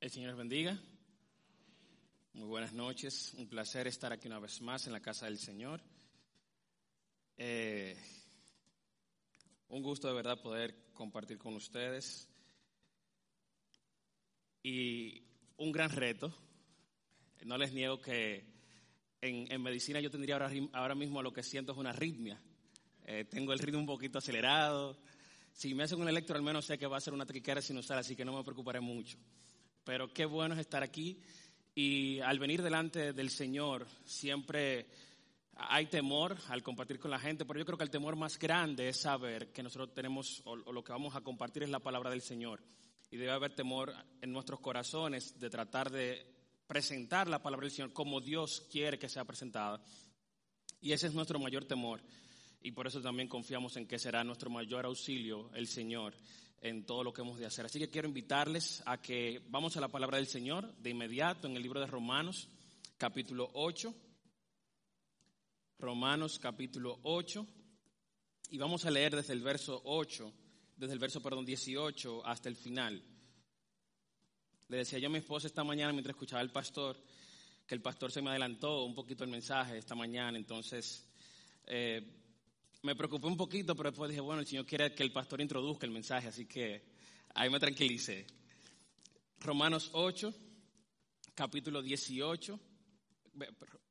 El Señor bendiga. Muy buenas noches. Un placer estar aquí una vez más en la casa del Señor. Eh, un gusto de verdad poder compartir con ustedes. Y un gran reto. No les niego que en, medicina yo tendría ahora, ahora, mismo lo que siento es una arritmia. Eh, tengo el ritmo un poquito acelerado. Si me hacen un electro, al menos sé que va a ser una taquicardia sinusal, así que no me preocuparé mucho pero qué bueno es estar aquí. Y al venir delante del Señor siempre hay temor al compartir con la gente, pero yo creo que el temor más grande es saber que nosotros tenemos o, lo que vamos a compartir es la palabra del Señor. Y debe haber temor en nuestros corazones de tratar de presentar la palabra del Señor como Dios quiere que sea presentada. Y ese es nuestro mayor temor. Y por eso también confiamos en que será nuestro mayor auxilio el Señor en todo lo que hemos de hacer. Así que quiero invitarles a que vamos a la palabra del Señor de inmediato en el libro de Romanos, capítulo 8. Romanos, capítulo 8. Y vamos a leer desde el verso 8, desde el verso, perdón, 18 hasta el final. Le decía yo a mi esposa esta mañana mientras escuchaba al pastor, que el pastor se me adelantó un poquito el mensaje esta mañana, entonces eh, me preocupé un poquito, pero después dije, bueno, el Señor quiere que el pastor introduzca el mensaje, así que ahí me tranquilicé. Romanos 8, capítulo 18,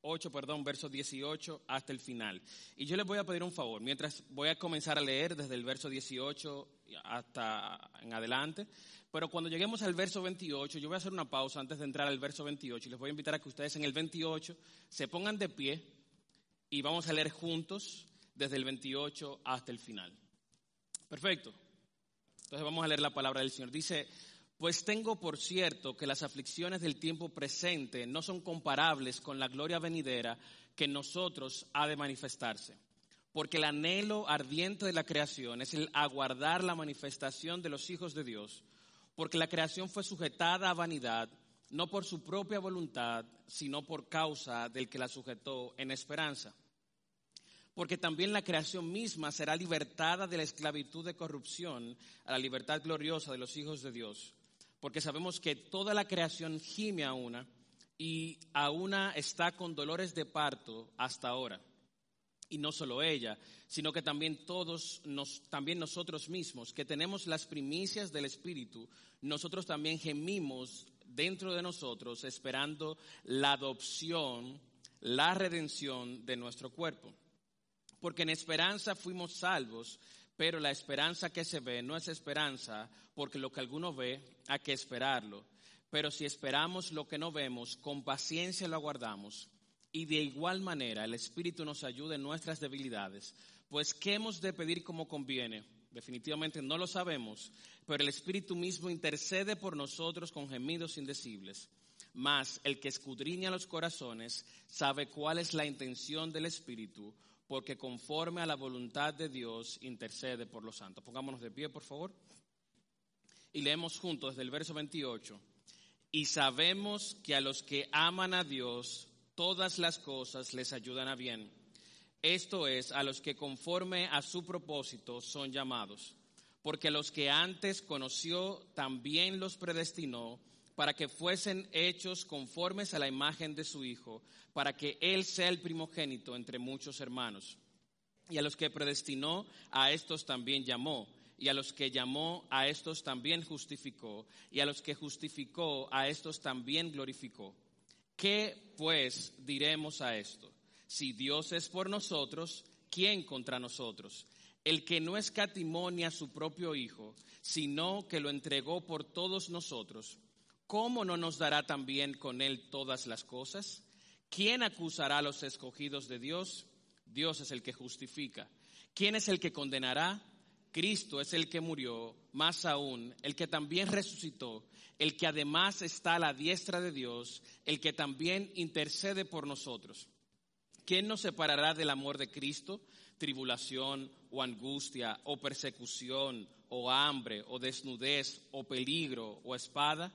8, perdón, verso 18 hasta el final. Y yo les voy a pedir un favor, mientras voy a comenzar a leer desde el verso 18 hasta en adelante, pero cuando lleguemos al verso 28, yo voy a hacer una pausa antes de entrar al verso 28 y les voy a invitar a que ustedes en el 28 se pongan de pie y vamos a leer juntos desde el 28 hasta el final. Perfecto. Entonces vamos a leer la palabra del Señor. Dice, pues tengo por cierto que las aflicciones del tiempo presente no son comparables con la gloria venidera que en nosotros ha de manifestarse. Porque el anhelo ardiente de la creación es el aguardar la manifestación de los hijos de Dios. Porque la creación fue sujetada a vanidad, no por su propia voluntad, sino por causa del que la sujetó en esperanza porque también la creación misma será libertada de la esclavitud de corrupción a la libertad gloriosa de los hijos de Dios. Porque sabemos que toda la creación gime a una y a una está con dolores de parto hasta ahora. Y no solo ella, sino que también todos, también nosotros mismos, que tenemos las primicias del Espíritu, nosotros también gemimos dentro de nosotros esperando la adopción, la redención de nuestro cuerpo porque en esperanza fuimos salvos, pero la esperanza que se ve no es esperanza, porque lo que alguno ve hay que esperarlo. Pero si esperamos lo que no vemos, con paciencia lo aguardamos. Y de igual manera el Espíritu nos ayuda en nuestras debilidades. Pues ¿qué hemos de pedir como conviene? Definitivamente no lo sabemos, pero el Espíritu mismo intercede por nosotros con gemidos indecibles. Mas el que escudriña los corazones sabe cuál es la intención del Espíritu, porque conforme a la voluntad de Dios intercede por los santos. Pongámonos de pie, por favor. Y leemos juntos desde el verso 28. Y sabemos que a los que aman a Dios, todas las cosas les ayudan a bien. Esto es, a los que conforme a su propósito son llamados. Porque los que antes conoció, también los predestinó para que fuesen hechos conformes a la imagen de su Hijo, para que Él sea el primogénito entre muchos hermanos. Y a los que predestinó, a estos también llamó. Y a los que llamó, a estos también justificó. Y a los que justificó, a estos también glorificó. ¿Qué pues diremos a esto? Si Dios es por nosotros, ¿quién contra nosotros? El que no escatimó ni a su propio Hijo, sino que lo entregó por todos nosotros ¿cómo no nos dará también con Él todas las cosas? ¿Quién acusará a los escogidos de Dios? Dios es el que justifica. ¿Quién es el que condenará? Cristo es el que murió, más aún, el que también resucitó, el que además está a la diestra de Dios, el que también intercede por nosotros. ¿Quién nos separará del amor de Cristo? Tribulación o angustia o persecución o hambre o desnudez o peligro o espada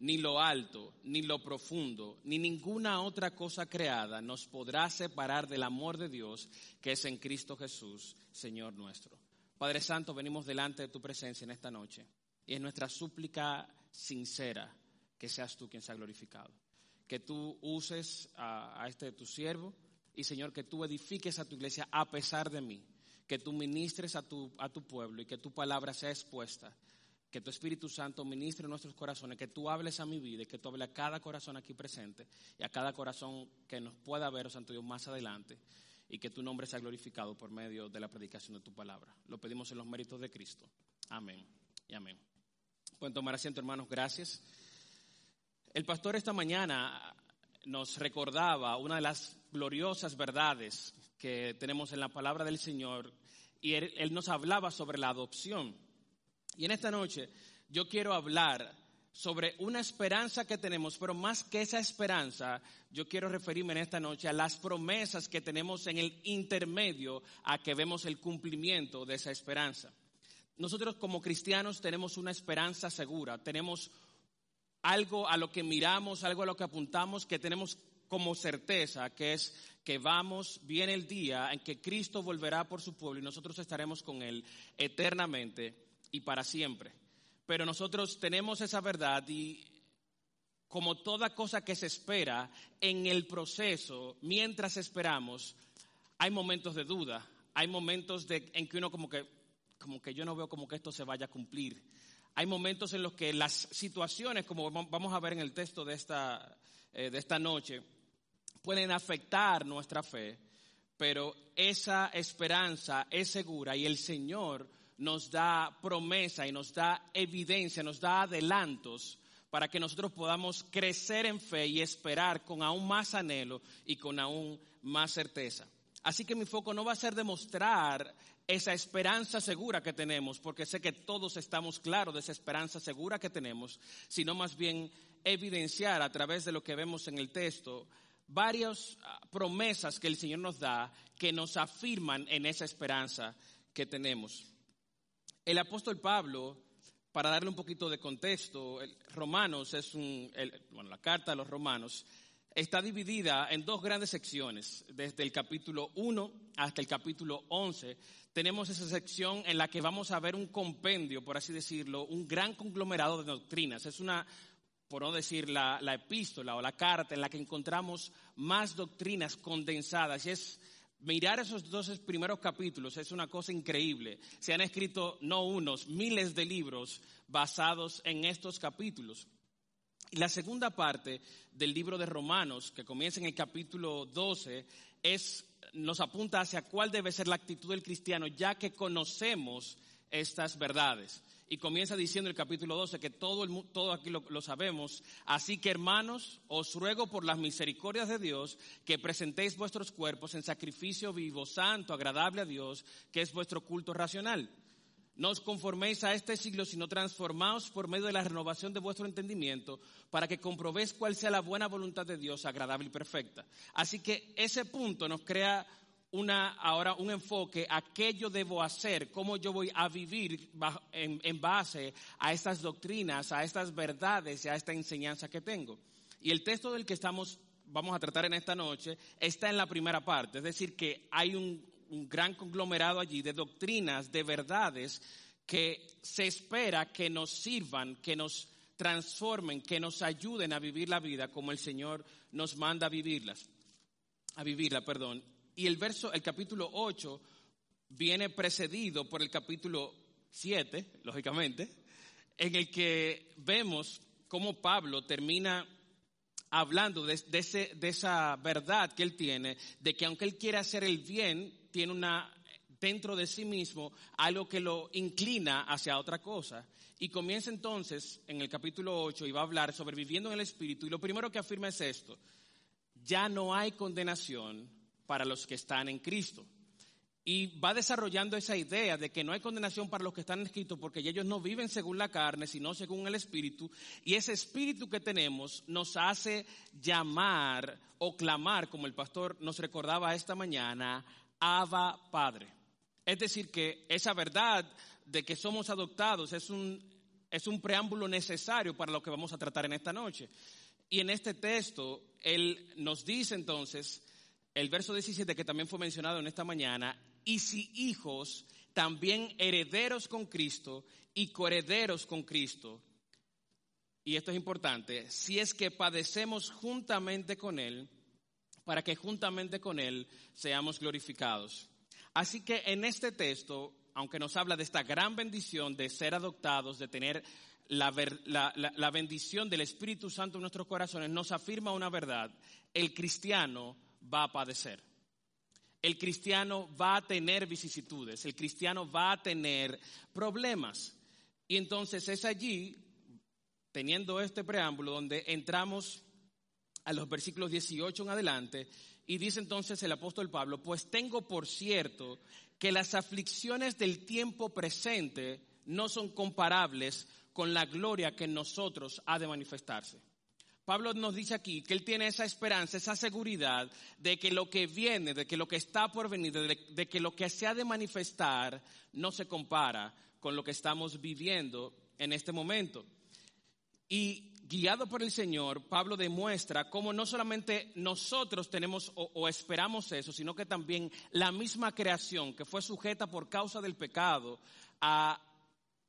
ni lo alto, ni lo profundo, ni ninguna otra cosa creada nos podrá separar del amor de Dios que es en Cristo Jesús, Señor nuestro. Padre Santo, venimos delante de tu presencia en esta noche y es nuestra súplica sincera que seas tú quien sea glorificado. Que tú uses a, a este tu siervo y Señor, que tú edifiques a tu iglesia a pesar de mí que tú ministres a tu, a tu pueblo y que tu palabra sea expuesta, que tu Espíritu Santo ministre nuestros corazones, que tú hables a mi vida y que tú hables a cada corazón aquí presente y a cada corazón que nos pueda ver, oh Santo Dios, más adelante y que tu nombre sea glorificado por medio de la predicación de tu palabra. Lo pedimos en los méritos de Cristo. Amén y amén. Pueden tomar asiento, hermanos, gracias. El pastor esta mañana nos recordaba una de las gloriosas verdades que tenemos en la palabra del Señor y él, nos hablaba sobre la adopción. Y en esta noche yo quiero hablar sobre una esperanza que tenemos, pero más que esa esperanza, yo quiero referirme en esta noche a las promesas que tenemos en el intermedio a que vemos el cumplimiento de esa esperanza. Nosotros como cristianos tenemos una esperanza segura, tenemos algo a lo que miramos, algo a lo que apuntamos, que tenemos como certeza, que es que vamos, viene el día en que Cristo volverá por su pueblo y nosotros estaremos con Él eternamente y para siempre. Pero nosotros tenemos esa verdad y como toda cosa que se espera en el proceso, mientras esperamos, hay momentos de duda, hay momentos de, en que uno como que, como que yo no veo como que esto se vaya a cumplir. Hay momentos en los que las situaciones, como vamos a ver en el texto de esta, eh, de esta noche, pueden afectar nuestra fe, pero esa esperanza es segura y el Señor nos da promesa y nos da evidencia, nos da adelantos para que nosotros podamos crecer en fe y esperar con aún más anhelo y con aún más certeza. Así que mi foco no va a ser demostrar esa esperanza segura que tenemos, porque sé que todos estamos claros de esa esperanza segura que tenemos, sino más bien evidenciar a través de lo que vemos en el texto varias ah, promesas que el Señor nos da que nos afirman en esa esperanza que tenemos. El apóstol Pablo, para darle un poquito de contexto, Romanos es un, bueno, la carta a los Romanos está dividida en dos grandes secciones. Desde el capítulo 1 hasta el capítulo 11 tenemos esa sección en la que vamos a ver un compendio, por así decirlo, un gran conglomerado de doctrinas. Es una por no decir la, epístola o la carta en la que encontramos más doctrinas condensadas. Y es mirar esos dos primeros capítulos, es una cosa increíble. Se han escrito no unos, miles de libros basados en estos capítulos. Y la segunda parte del libro de Romanos, que comienza en el capítulo 12, es, nos apunta hacia cuál debe ser la actitud del cristiano, ya que conocemos estas verdades y comienza diciendo el capítulo 12 que todo, el, todo aquí lo, lo, sabemos. Así que hermanos, os ruego por las misericordias de Dios que presentéis vuestros cuerpos en sacrificio vivo, santo, agradable a Dios, que es vuestro culto racional. No os conforméis a este siglo, sino transformaos por medio de la renovación de vuestro entendimiento, para que comprobéis cuál sea la buena voluntad de Dios, agradable y perfecta. Así que ese punto nos crea una, ahora un enfoque a qué yo debo hacer, cómo yo voy a vivir en, base a estas doctrinas, a estas verdades y a esta enseñanza que tengo. Y el texto del que estamos, vamos a tratar en esta noche está en la primera parte, es decir, que hay un, un gran conglomerado allí de doctrinas, de verdades que se espera que nos sirvan, que nos transformen, que nos ayuden a vivir la vida como el Señor nos manda a vivirlas, a vivirla, perdón. Y el verso, el capítulo 8 viene precedido por el capítulo 7, lógicamente, en el que vemos cómo Pablo termina hablando de, de, esa verdad que él tiene, de que aunque él quiere hacer el bien, tiene una dentro de sí mismo algo que lo inclina hacia otra cosa. Y comienza entonces en el capítulo 8 y va a hablar sobre viviendo en el Espíritu. Y lo primero que afirma es esto, ya no hay condenación para los que están en Cristo. y va desarrollando esa idea de que no hay condenación para los que están escritos porque ellos no viven según la carne, sino según el Espíritu. Y ese Espíritu que tenemos nos hace llamar o clamar, como el pastor nos recordaba esta mañana, Abba Padre. Es decir, que esa verdad de que somos adoptados es un, es un preámbulo necesario para lo que vamos a tratar en esta noche. Y en este texto, él nos dice entonces, el verso 17 que también fue mencionado en esta mañana, y si hijos, también herederos con Cristo y coherederos con Cristo. Y esto es importante, si es que padecemos juntamente con Él, para que juntamente con Él seamos glorificados. Así que en este texto, aunque nos habla de esta gran bendición de ser adoptados, de tener la, la, bendición del Espíritu Santo en nuestros corazones, nos afirma una verdad, el cristiano va a padecer el cristiano va a tener vicisitudes, el cristiano va a tener problemas. Y entonces es allí, teniendo este preámbulo, donde entramos a los versículos 18 en adelante, y dice entonces el apóstol Pablo, pues tengo por cierto que las aflicciones del tiempo presente no son comparables con la gloria que en nosotros ha de manifestarse. Pablo nos dice aquí que él tiene esa esperanza, esa seguridad de que lo que viene, de que lo que está por venir, de, que lo que se ha de manifestar no se compara con lo que estamos viviendo en este momento. Y guiado por el Señor, Pablo demuestra cómo no solamente nosotros tenemos o, esperamos eso, sino que también la misma creación que fue sujeta por causa del pecado a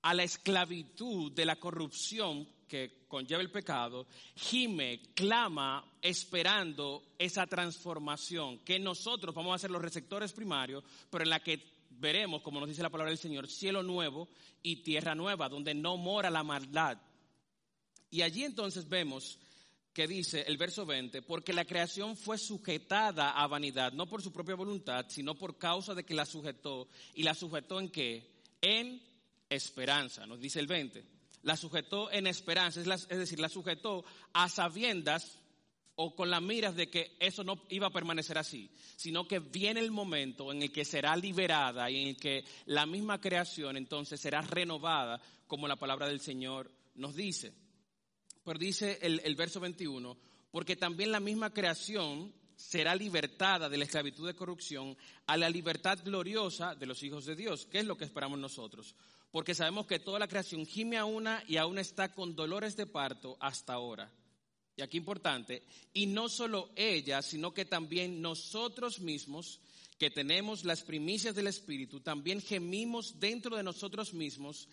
la esclavitud de la corrupción que conlleva el pecado, gime, clama, esperando esa transformación, que nosotros vamos a ser los receptores primarios, pero en la que veremos, como nos dice la palabra del Señor, cielo nuevo y tierra nueva, donde no mora la maldad. Y allí entonces vemos que dice el verso 20, porque la creación fue sujetada a vanidad, no por su propia voluntad, sino por causa de que la sujetó. ¿Y la sujetó en qué? En esperanza, nos dice el 20 la sujetó en esperanza, es, decir, la sujetó a sabiendas o con las miras de que eso no iba a permanecer así, sino que viene el momento en el que será liberada y en el que la misma creación entonces será renovada, como la palabra del Señor nos dice. Pero dice el, el verso 21, porque también la misma creación será libertada de la esclavitud de corrupción a la libertad gloriosa de los hijos de Dios, que es lo que esperamos nosotros porque sabemos que toda la creación gime a una y aún está con dolores de parto hasta ahora. Y aquí importante, y no solo ella, sino que también nosotros mismos, que tenemos las primicias del Espíritu, también gemimos dentro de nosotros mismos,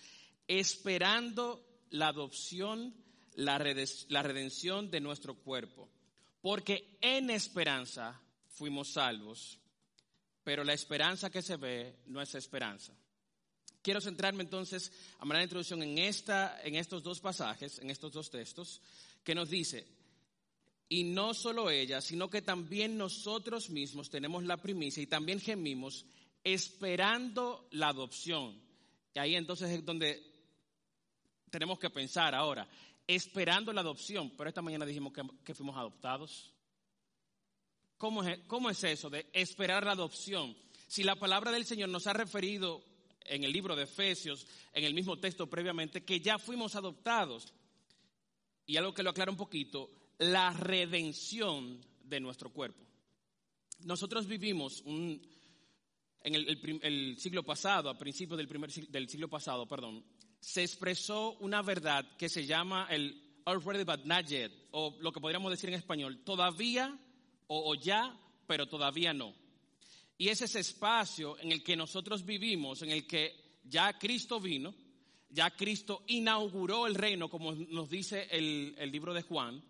esperando la adopción, la redención de nuestro cuerpo. Porque en esperanza fuimos salvos, pero la esperanza que se ve no es esperanza. Quiero centrarme entonces, a manera de introducción, en, esta, en estos dos pasajes, en estos dos textos, que nos dice, y no solo ella, sino que también nosotros mismos tenemos la primicia y también gemimos esperando la adopción. Y ahí entonces es donde tenemos que pensar ahora, esperando la adopción, pero esta mañana dijimos que, fuimos adoptados. ¿Cómo es, ¿Cómo es eso de esperar la adopción? Si la palabra del Señor nos ha referido en el libro de Efesios, en el mismo texto previamente, que ya fuimos adoptados. Y algo que lo aclara un poquito, la redención de nuestro cuerpo. Nosotros vivimos un, en el, siglo pasado, a principios del, primer, del siglo pasado, perdón, se expresó una verdad que se llama el already but not yet, o lo que podríamos decir en español, todavía o ya, pero todavía no. Y es ese espacio en el que nosotros vivimos, en el que ya Cristo vino, ya Cristo inauguró el reino, como nos dice el, libro de Juan,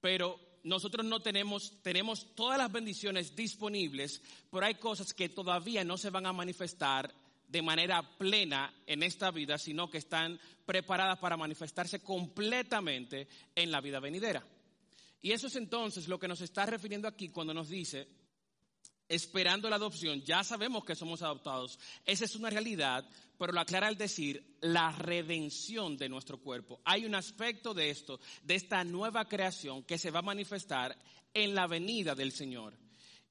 pero nosotros no tenemos, tenemos todas las bendiciones disponibles, pero hay cosas que todavía no se van a manifestar de manera plena en esta vida, sino que están preparadas para manifestarse completamente en la vida venidera. Y eso es entonces lo que nos está refiriendo aquí cuando nos dice esperando la adopción, ya sabemos que somos adoptados. Esa es una realidad, pero lo aclara al decir la redención de nuestro cuerpo. Hay un aspecto de esto, de esta nueva creación que se va a manifestar en la venida del Señor.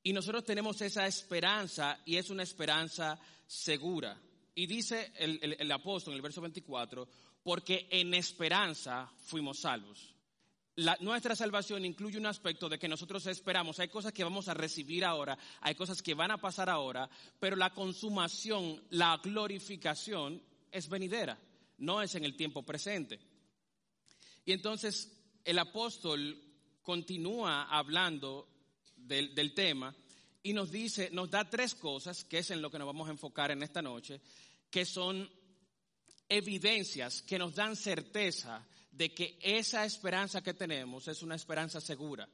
Y nosotros tenemos esa esperanza y es una esperanza segura. Y dice el, apóstol en el verso 24, porque en esperanza fuimos salvos. Nuestra salvación incluye un aspecto de que nosotros esperamos, hay cosas que vamos a recibir ahora, hay cosas que van a pasar ahora, pero la consumación, la glorificación es venidera, no es en el tiempo presente. Y entonces el apóstol continúa hablando del, tema y nos dice, nos da tres cosas, que es en lo que nos vamos a enfocar en esta noche, que son evidencias que nos dan certeza de que esa esperanza que tenemos es una esperanza segura.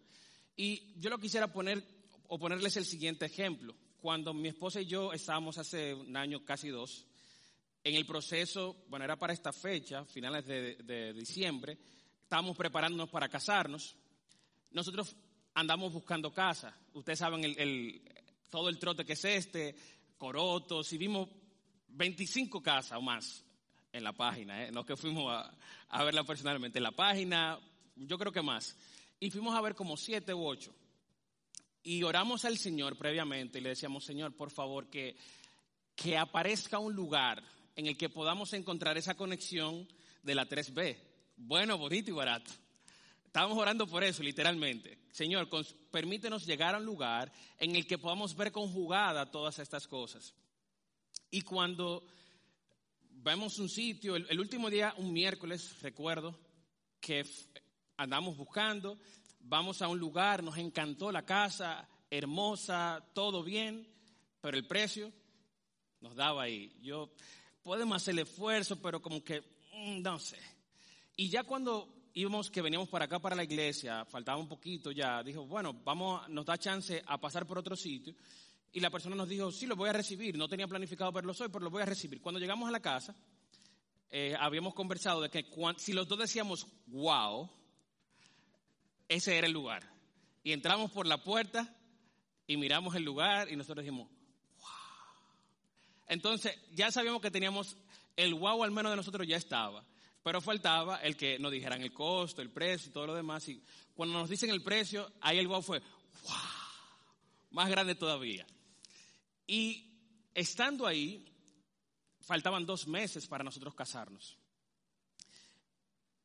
Y yo lo quisiera poner o ponerles el siguiente ejemplo. Cuando mi esposa y yo estábamos hace un año, casi dos, en el proceso, bueno, era para esta fecha, finales de, diciembre, estábamos preparándonos para casarnos. Nosotros andamos buscando casa. Ustedes saben el, todo el trote que es este, corotos, y vimos 25 casas o más en la página, ¿eh? no que fuimos a, verla personalmente, en la página, yo creo que más. Y fuimos a ver como siete u ocho. Y oramos al Señor previamente y le decíamos, Señor, por favor, que, que aparezca un lugar en el que podamos encontrar esa conexión de la 3B. Bueno, bonito y barato. Estábamos orando por eso, literalmente. Señor, permítenos llegar a un lugar en el que podamos ver conjugada todas estas cosas. Y cuando vemos un sitio, el, último día, un miércoles, recuerdo, que andamos buscando, vamos a un lugar, nos encantó la casa, hermosa, todo bien, pero el precio nos daba ahí. Yo, podemos hacer el esfuerzo, pero como que, mm, no sé. Y ya cuando íbamos, que veníamos para acá, para la iglesia, faltaba un poquito ya, dijo, bueno, vamos, nos da chance a pasar por otro sitio. Y la persona nos dijo, sí, lo voy a recibir. No tenía planificado verlo hoy, pero lo voy a recibir. Cuando llegamos a la casa, eh, habíamos conversado de que si los dos decíamos, wow, ese era el lugar. Y entramos por la puerta y miramos el lugar y nosotros dijimos, wow. Entonces, ya sabíamos que teníamos el wow, al menos de nosotros ya estaba. Pero faltaba el que nos dijeran el costo, el precio y todo lo demás. Y cuando nos dicen el precio, ahí el wow fue, wow, más grande todavía. Y estando ahí, faltaban dos meses para nosotros casarnos.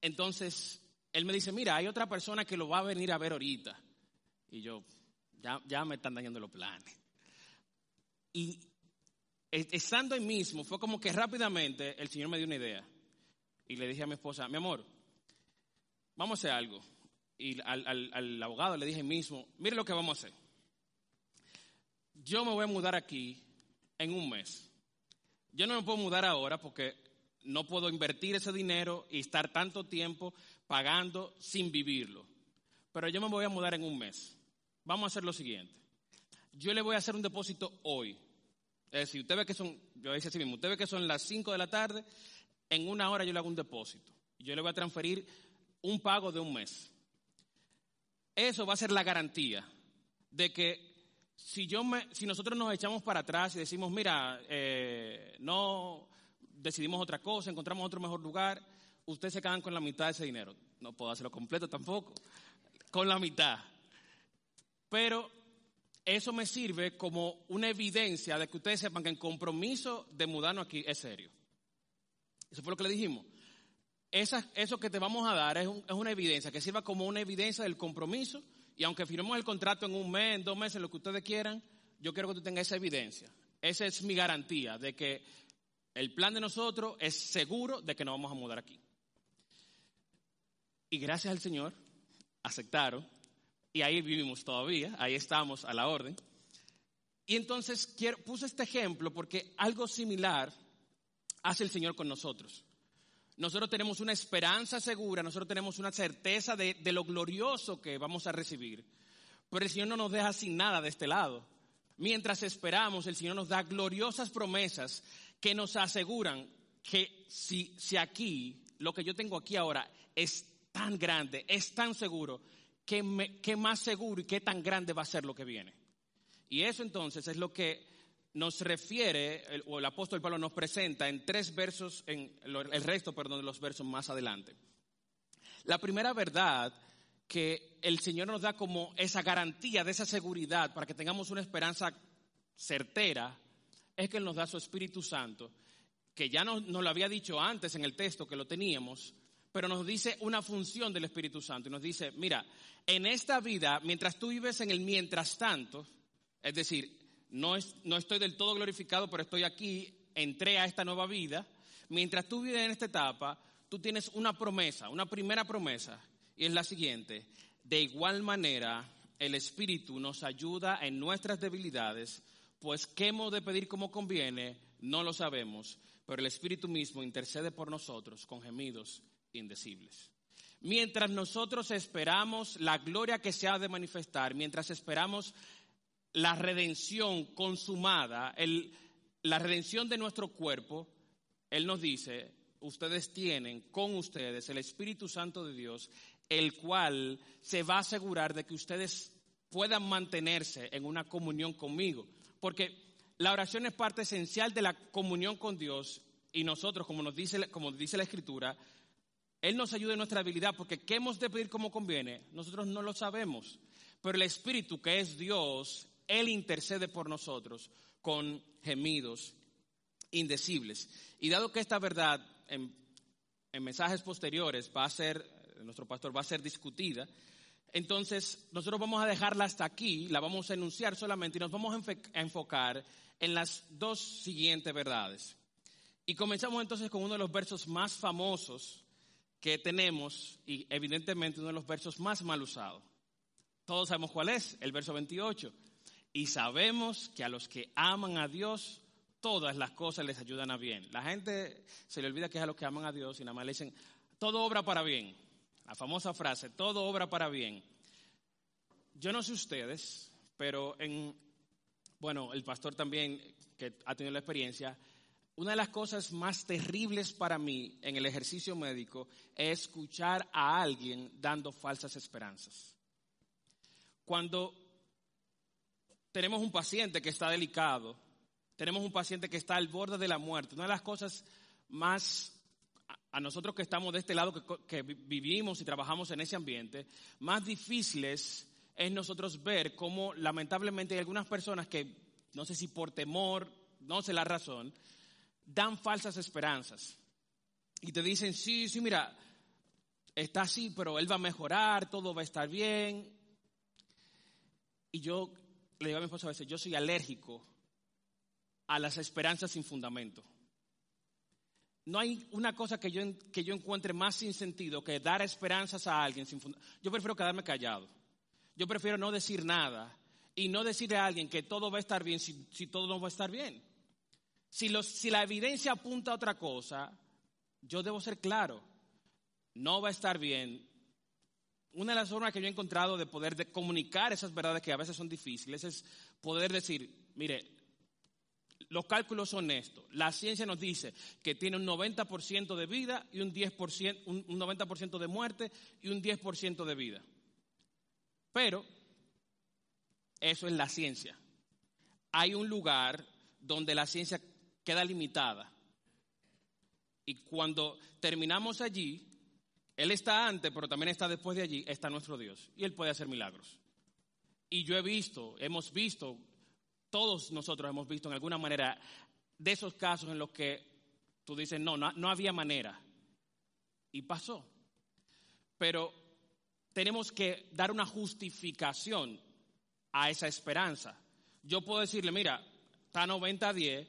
Entonces, él me dice, mira, hay otra persona que lo va a venir a ver ahorita. Y yo, ya, ya me están dañando los planes. Y estando ahí mismo, fue como que rápidamente el Señor me dio una idea y le dije a mi esposa, mi amor, vamos a hacer algo. Y al, abogado le dije mismo, mire lo que vamos a hacer. Yo me voy a mudar aquí en un mes. Yo no me puedo mudar ahora porque no puedo invertir ese dinero y estar tanto tiempo pagando sin vivirlo. Pero yo me voy a mudar en un mes. Vamos a hacer lo siguiente. Yo le voy a hacer un depósito hoy. Es decir, usted ve que son, yo decía así mismo, usted ve que son las 5 de la tarde, en una hora yo le hago un depósito. Yo le voy a transferir un pago de un mes. Eso va a ser la garantía de que si, yo me, si nosotros nos echamos para atrás y decimos, mira, eh, no decidimos otra cosa, encontramos otro mejor lugar, ustedes se quedan con la mitad de ese dinero. No puedo hacerlo completo tampoco, con la mitad. Pero eso me sirve como una evidencia de que ustedes sepan que el compromiso de mudarnos aquí es serio. Eso fue lo que le dijimos. eso que te vamos a dar es, una evidencia, que sirva como una evidencia del compromiso. Y aunque firmemos el contrato en un mes, en dos meses, lo que ustedes quieran, yo quiero que tú tengas esa evidencia. Esa es mi garantía de que el plan de nosotros es seguro de que nos vamos a mudar aquí. Y gracias al Señor, aceptaron. Y ahí vivimos todavía, ahí estamos a la orden. Y entonces puse este ejemplo porque algo similar hace el Señor con nosotros. Nosotros tenemos una esperanza segura, nosotros tenemos una certeza de, lo glorioso que vamos a recibir. Pero el Señor no nos deja sin nada de este lado. Mientras esperamos, el Señor nos da gloriosas promesas que nos aseguran que si, si aquí, lo que yo tengo aquí ahora, es tan grande, es tan seguro, que, más seguro y qué tan grande va a ser lo que viene. Y eso entonces es lo que nos refiere, o el apóstol Pablo nos presenta en tres versos, en el resto, perdón, de los versos más adelante. La primera verdad que el Señor nos da como esa garantía de esa seguridad para que tengamos una esperanza certera, es que Él nos da su Espíritu Santo, que ya nos, nos, lo había dicho antes en el texto que lo teníamos, pero nos dice una función del Espíritu Santo y nos dice, mira, en esta vida, mientras tú vives en el mientras tanto, es decir, no, es, no estoy del todo glorificado, pero estoy aquí, entré a esta nueva vida, mientras tú vives en esta etapa, tú tienes una promesa, una primera promesa, y es la siguiente. De igual manera, el Espíritu nos ayuda en nuestras debilidades, pues qué hemos de pedir como conviene, no lo sabemos, pero el Espíritu mismo intercede por nosotros con gemidos indecibles. Mientras nosotros esperamos la gloria que se ha de manifestar, mientras esperamos la redención consumada, la redención de nuestro cuerpo, Él nos dice, ustedes tienen con ustedes el Espíritu Santo de Dios el cual se va a asegurar de que ustedes puedan mantenerse en una comunión conmigo. Porque la oración es parte esencial de la comunión con Dios y nosotros, como nos dice, como dice la Escritura, Él nos ayuda en nuestra habilidad, porque ¿qué hemos de pedir como conviene? Nosotros no lo sabemos. Pero el Espíritu, que es Dios, Él intercede por nosotros con gemidos indecibles. Y dado que esta verdad en, en mensajes posteriores va a ser nuestro pastor va a ser discutida. Entonces, nosotros vamos a dejarla hasta aquí, la vamos a enunciar solamente y nos vamos a enfocar en las dos siguientes verdades. Y comenzamos entonces con uno de los versos más famosos que tenemos y evidentemente uno de los versos más mal usados. Todos sabemos cuál es, el verso 28. Y sabemos que a los que aman a Dios, todas las cosas les ayudan a bien. La gente se le olvida que es a los que aman a Dios y nada más le dicen, todo obra para bien. La famosa frase, todo obra para bien. Yo no sé ustedes, pero en, bueno, el pastor también que ha tenido la experiencia, una de las cosas más terribles para mí en el ejercicio médico es escuchar a alguien dando falsas esperanzas. Cuando tenemos un paciente que está delicado, tenemos un paciente que está al borde de la muerte, una de las cosas más a nosotros que estamos de este lado, que, vivimos y trabajamos en ese ambiente, más difíciles es nosotros ver cómo lamentablemente hay algunas personas que, no sé si por temor, no sé la razón, dan falsas esperanzas. Y te dicen, sí, sí, mira, está así, pero él va a mejorar, todo va a estar bien. Y yo le digo a mi esposa a veces, yo soy alérgico a las esperanzas sin fundamento. No hay una cosa que yo, que yo encuentre más sin sentido que dar esperanzas a alguien sin Yo prefiero quedarme callado. Yo prefiero no decir nada y no decirle a alguien que todo va a estar bien si, todo no va a estar bien. Si, si la evidencia apunta a otra cosa, yo debo ser claro. No va a estar bien. Una de las formas que yo he encontrado de poder de comunicar esas verdades que a veces son difíciles es poder decir, mire, los cálculos son estos. La ciencia nos dice que tiene un 90% de vida y un, 10%, un 90% de muerte y un 10% de vida. Pero eso es la ciencia. Hay un lugar donde la ciencia queda limitada. Y cuando terminamos allí, Él está antes, pero también está después de allí, está nuestro Dios. Y Él puede hacer milagros. Y yo he visto, hemos visto todos nosotros hemos visto en alguna manera de esos casos en los que tú dices, no, no, había manera. Y pasó. Pero tenemos que dar una justificación a esa esperanza. Yo puedo decirle, mira, está 90 a 10,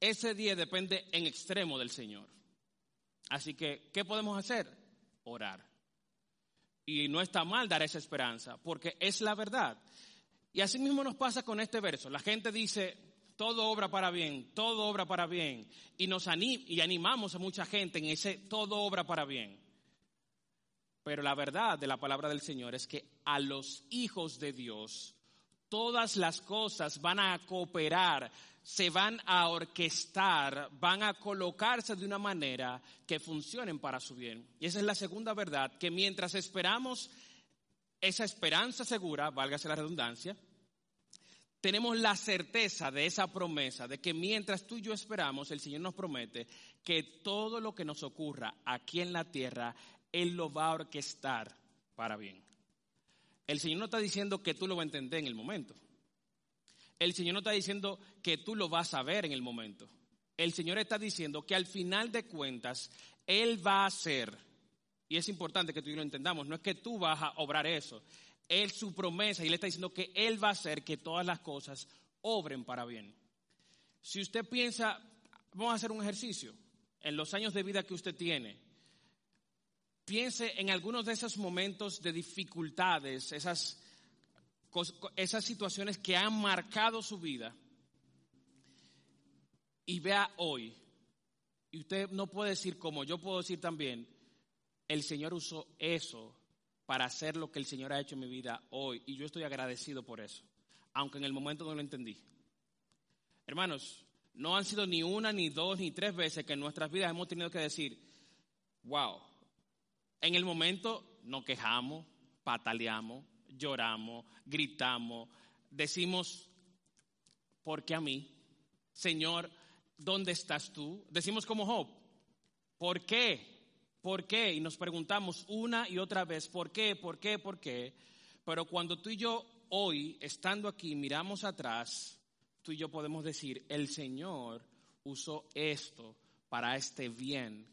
ese 10 depende en extremo del Señor. Así que, ¿qué podemos hacer? Orar. Y no está mal dar esa esperanza, porque es la verdad. Y así mismo nos pasa con este verso. La gente dice, todo obra para bien, todo obra para bien. Y nos y animamos a mucha gente en ese todo obra para bien. Pero la verdad de la palabra del Señor es que a los hijos de Dios todas las cosas van a cooperar, se van a orquestar, van a colocarse de una manera que funcionen para su bien. Y esa es la segunda verdad, que mientras esperamos esa esperanza segura, válgase la redundancia, tenemos la certeza de esa promesa, de que mientras tú y yo esperamos, el Señor nos promete que todo lo que nos ocurra aquí en la tierra, Él lo va a orquestar para bien. El Señor no está diciendo que tú lo vas a entender en el momento. El Señor no está diciendo que tú lo vas a ver en el momento. El Señor está diciendo que al final de cuentas, Él va a hacer, y es importante que tú y yo lo entendamos, no es que tú vas a obrar eso, Él su promesa, y Él está diciendo que Él va a hacer que todas las cosas obren para bien. Si usted piensa, vamos a hacer un ejercicio, en los años de vida que usted tiene, piense en algunos de esos momentos de dificultades, esas, esas situaciones que han marcado su vida, y vea hoy, y usted no puede decir como yo puedo decir también, el Señor usó eso para hacer lo que el Señor ha hecho en mi vida hoy, y yo estoy agradecido por eso, aunque en el momento no lo entendí. Hermanos, no han sido ni una, ni dos, ni tres veces que en nuestras vidas hemos tenido que decir, wow, en el momento nos quejamos, pataleamos, lloramos, gritamos, decimos, ¿por qué a mí? Señor, ¿dónde estás tú? Decimos como Job, ¿por qué? ¿Por qué? Y nos preguntamos una y otra vez, ¿por qué? ¿Por qué? ¿Por qué? Pero cuando tú y yo hoy, estando aquí, miramos atrás, tú y yo podemos decir, el Señor usó esto para este bien,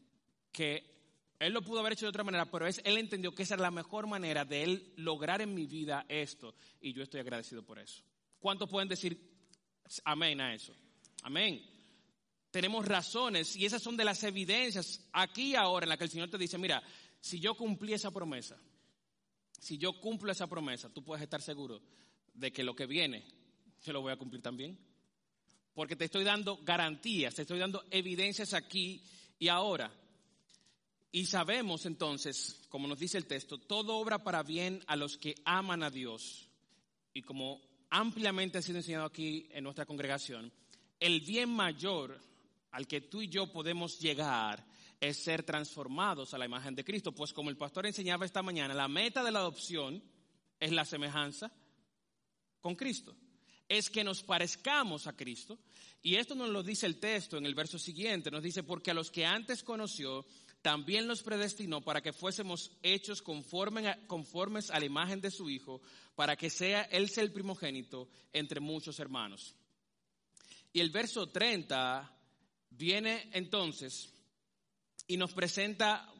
que Él lo pudo haber hecho de otra manera, pero es, Él entendió que esa era la mejor manera de Él lograr en mi vida esto, y yo estoy agradecido por eso. ¿Cuántos pueden decir amén a eso? Amén. Tenemos razones y esas son de las evidencias aquí ahora en las que el Señor te dice, mira, si yo cumplí esa promesa, si yo cumplo esa promesa, tú puedes estar seguro de que lo que viene yo lo voy a cumplir también. Porque te estoy dando garantías, te estoy dando evidencias aquí y ahora. Y sabemos entonces, como nos dice el texto, todo obra para bien a los que aman a Dios. Y como ampliamente ha sido enseñado aquí en nuestra congregación, el bien mayor al que tú y yo podemos llegar es ser transformados a la imagen de Cristo. Pues como el pastor enseñaba esta mañana, la meta de la adopción es la semejanza con Cristo es que nos parezcamos a Cristo. Y esto nos lo dice el texto en el verso siguiente. Nos dice, porque a los que antes conoció, también los predestinó para que fuésemos hechos conformes a la imagen de su Hijo, para que sea Él el primogénito entre muchos hermanos. Y el verso 30 viene entonces y nos presenta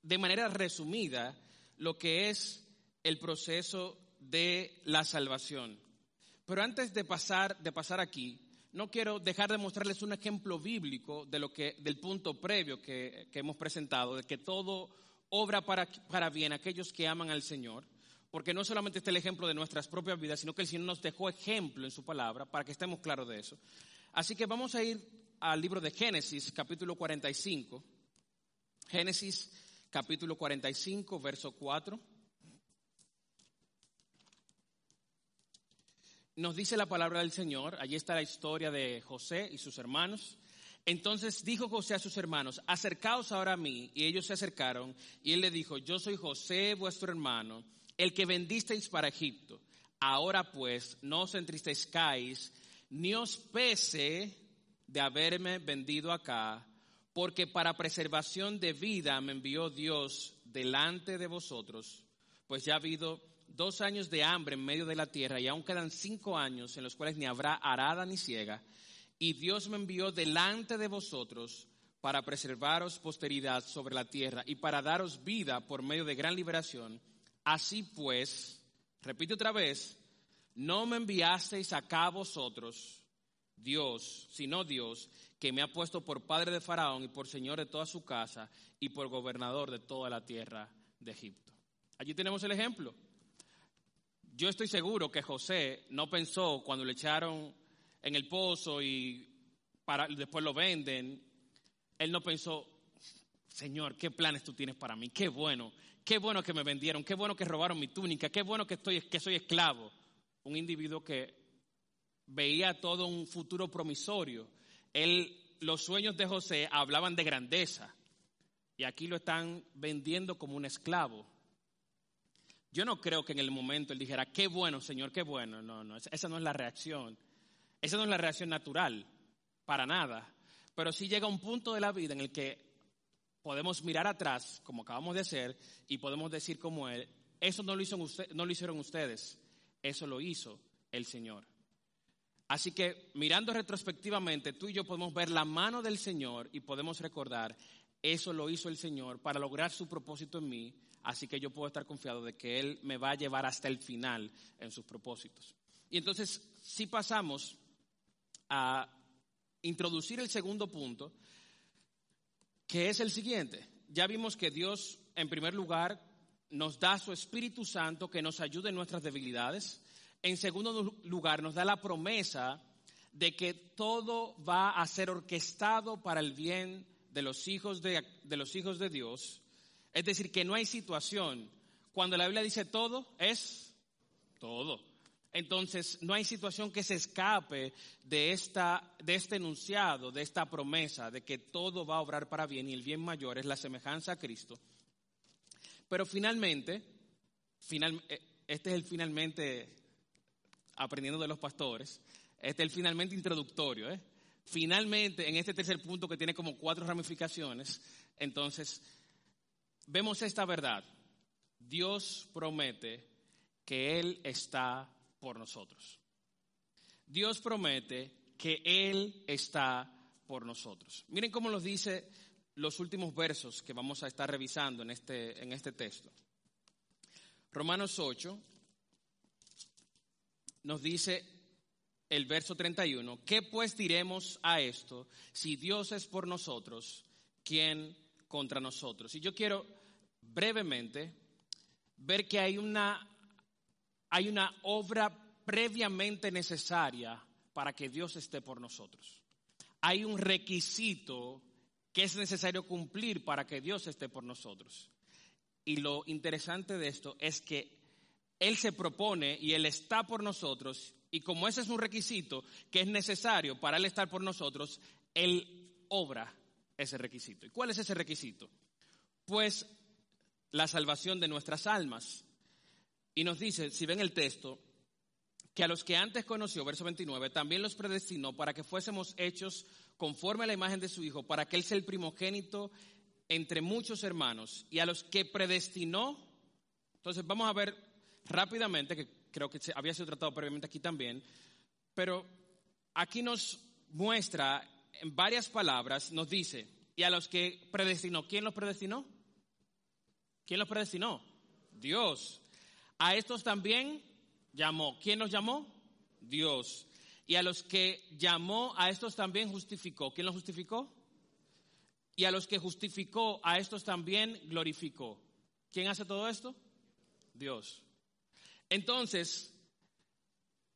de manera resumida lo que es el proceso de la salvación. Pero antes de pasar, de pasar aquí, no quiero dejar de mostrarles un ejemplo bíblico de lo que, del punto previo que, hemos presentado, de que todo obra para, para bien aquellos que aman al Señor, porque no solamente está el ejemplo de nuestras propias vidas, sino que el Señor nos dejó ejemplo en su palabra para que estemos claros de eso. Así que vamos a ir al libro de Génesis, capítulo 45. Génesis, capítulo 45, verso 4. Nos dice la palabra del Señor, allí está la historia de José y sus hermanos. Entonces dijo José a sus hermanos, acercaos ahora a mí. Y ellos se acercaron y él le dijo, yo soy José vuestro hermano, el que vendisteis para Egipto. Ahora pues, no os entristezcáis, ni os pese de haberme vendido acá, porque para preservación de vida me envió Dios delante de vosotros, pues ya ha habido dos años de hambre en medio de la tierra y aún quedan cinco años en los cuales ni habrá arada ni ciega. Y Dios me envió delante de vosotros para preservaros posteridad sobre la tierra y para daros vida por medio de gran liberación. Así pues, repito otra vez, no me enviasteis acá vosotros, Dios, sino Dios, que me ha puesto por padre de Faraón y por señor de toda su casa y por gobernador de toda la tierra de Egipto. Allí tenemos el ejemplo. Yo estoy seguro que José no pensó cuando le echaron en el pozo y para, después lo venden, él no pensó, Señor, ¿qué planes tú tienes para mí? Qué bueno, qué bueno que me vendieron, qué bueno que robaron mi túnica, qué bueno que, estoy, que soy esclavo. Un individuo que veía todo un futuro promisorio. Él, los sueños de José hablaban de grandeza y aquí lo están vendiendo como un esclavo. Yo no creo que en el momento él dijera, qué bueno, Señor, qué bueno. No, no, esa no es la reacción. Esa no es la reacción natural, para nada. Pero sí llega un punto de la vida en el que podemos mirar atrás, como acabamos de hacer, y podemos decir como él, eso no lo, hizo no lo hicieron ustedes, eso lo hizo el Señor. Así que mirando retrospectivamente, tú y yo podemos ver la mano del Señor y podemos recordar, eso lo hizo el Señor para lograr su propósito en mí, así que yo puedo estar confiado de que Él me va a llevar hasta el final en sus propósitos. Y entonces, si pasamos a introducir el segundo punto, que es el siguiente. Ya vimos que Dios, en primer lugar, nos da su Espíritu Santo que nos ayude en nuestras debilidades. En segundo lugar, nos da la promesa de que todo va a ser orquestado para el bien de los hijos de, de los hijos de Dios. Es decir, que no hay situación. Cuando la Biblia dice todo, es todo. Entonces, no hay situación que se escape de, esta, de este enunciado, de esta promesa de que todo va a obrar para bien y el bien mayor es la semejanza a Cristo. Pero finalmente, eh, este es el finalmente, aprendiendo de los pastores, este es el finalmente introductorio. ¿eh? Finalmente, en este tercer punto que tiene como cuatro ramificaciones, entonces, vemos esta verdad. Dios promete que Él está por nosotros. Dios promete que Él está por nosotros. Miren cómo nos dice los últimos versos que vamos a estar revisando en este, en este texto. Romanos 8 nos dice el verso 31, ¿qué pues diremos a esto? Si Dios es por nosotros, ¿quién contra nosotros? Y yo quiero brevemente ver que hay una hay una obra previamente necesaria para que Dios esté por nosotros. Hay un requisito que es necesario cumplir para que Dios esté por nosotros. Y lo interesante de esto es que Él se propone y Él está por nosotros, y como ese es un requisito que es necesario para Él estar por nosotros, Él obra ese requisito. ¿Y cuál es ese requisito? Pues la salvación de nuestras almas. Y nos dice, si ven el texto, que a los que antes conoció, verso 29, también los predestinó para que fuésemos hechos conforme a la imagen de su Hijo, para que Él sea el primogénito entre muchos hermanos. Y a los que predestinó, entonces vamos a ver rápidamente, que creo que había sido tratado previamente aquí también, pero aquí nos muestra en varias palabras, nos dice, y a los que predestinó, ¿quién los predestinó? ¿Quién los predestinó? Dios. A estos también llamó. ¿Quién los llamó? Dios. Y a los que llamó, a estos también justificó. ¿Quién los justificó? Y a los que justificó, a estos también glorificó. ¿Quién hace todo esto? Dios. Entonces,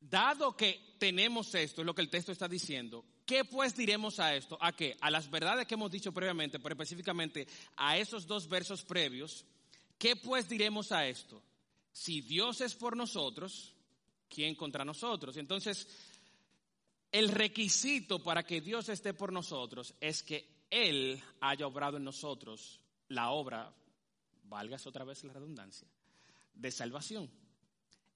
dado que tenemos esto, es lo que el texto está diciendo, ¿qué pues diremos a esto? ¿A qué? A las verdades que hemos dicho previamente, pero específicamente a esos dos versos previos, ¿qué pues diremos a esto? si Dios es por nosotros, ¿quién contra nosotros? Entonces, el requisito para que Dios esté por nosotros es que Él haya obrado en nosotros la obra, valgas otra vez la redundancia, de salvación.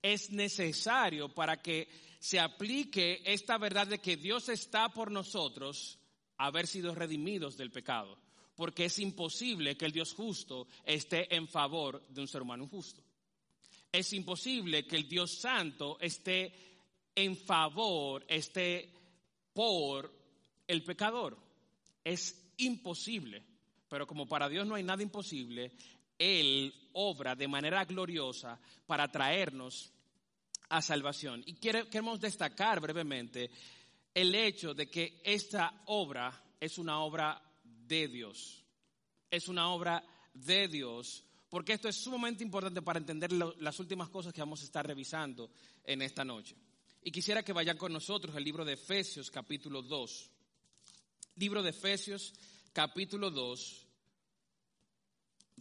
Es necesario para que se aplique esta verdad de que Dios está por nosotros haber sido redimidos del pecado, porque es imposible que el Dios justo esté en favor de un ser humano injusto es imposible que el Dios Santo esté en favor, esté por el pecador. Es imposible. Pero como para Dios no hay nada imposible, Él obra de manera gloriosa para traernos a salvación. Y queremos destacar brevemente el hecho de que esta obra es una obra de Dios. Es una obra de Dios porque esto es sumamente importante para entender las últimas cosas que vamos a estar revisando en esta noche. Y quisiera que vayan con nosotros al libro de Efesios capítulo 2. Libro de Efesios capítulo 2,